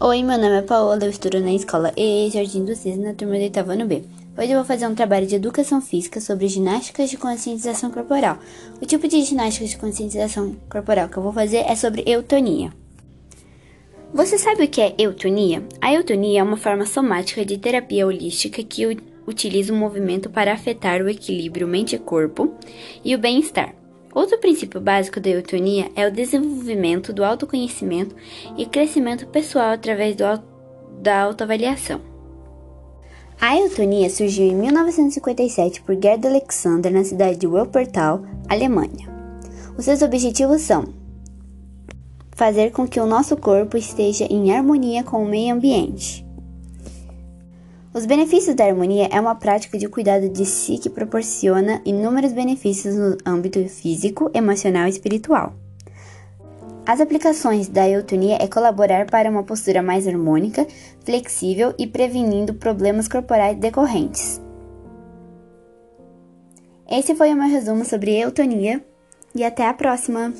Oi, meu nome é Paola, eu estudo na escola EE Jardim do Cis, na turma do oitavo ano B. Hoje eu vou fazer um trabalho de educação física sobre ginásticas de conscientização corporal. O tipo de ginástica de conscientização corporal que eu vou fazer é sobre eutonia. Você sabe o que é eutonia? A eutonia é uma forma somática de terapia holística que utiliza o movimento para afetar o equilíbrio mente-corpo e o bem-estar. Outro princípio básico da eutonia é o desenvolvimento do autoconhecimento e crescimento pessoal através do, da autoavaliação. A eutonia surgiu em 1957 por Gerd Alexander na cidade de Wuppertal, Alemanha. Os seus objetivos são fazer com que o nosso corpo esteja em harmonia com o meio ambiente, os benefícios da harmonia é uma prática de cuidado de si que proporciona inúmeros benefícios no âmbito físico, emocional e espiritual. As aplicações da eutonia é colaborar para uma postura mais harmônica, flexível e prevenindo problemas corporais decorrentes. Esse foi o meu resumo sobre eutonia e até a próxima!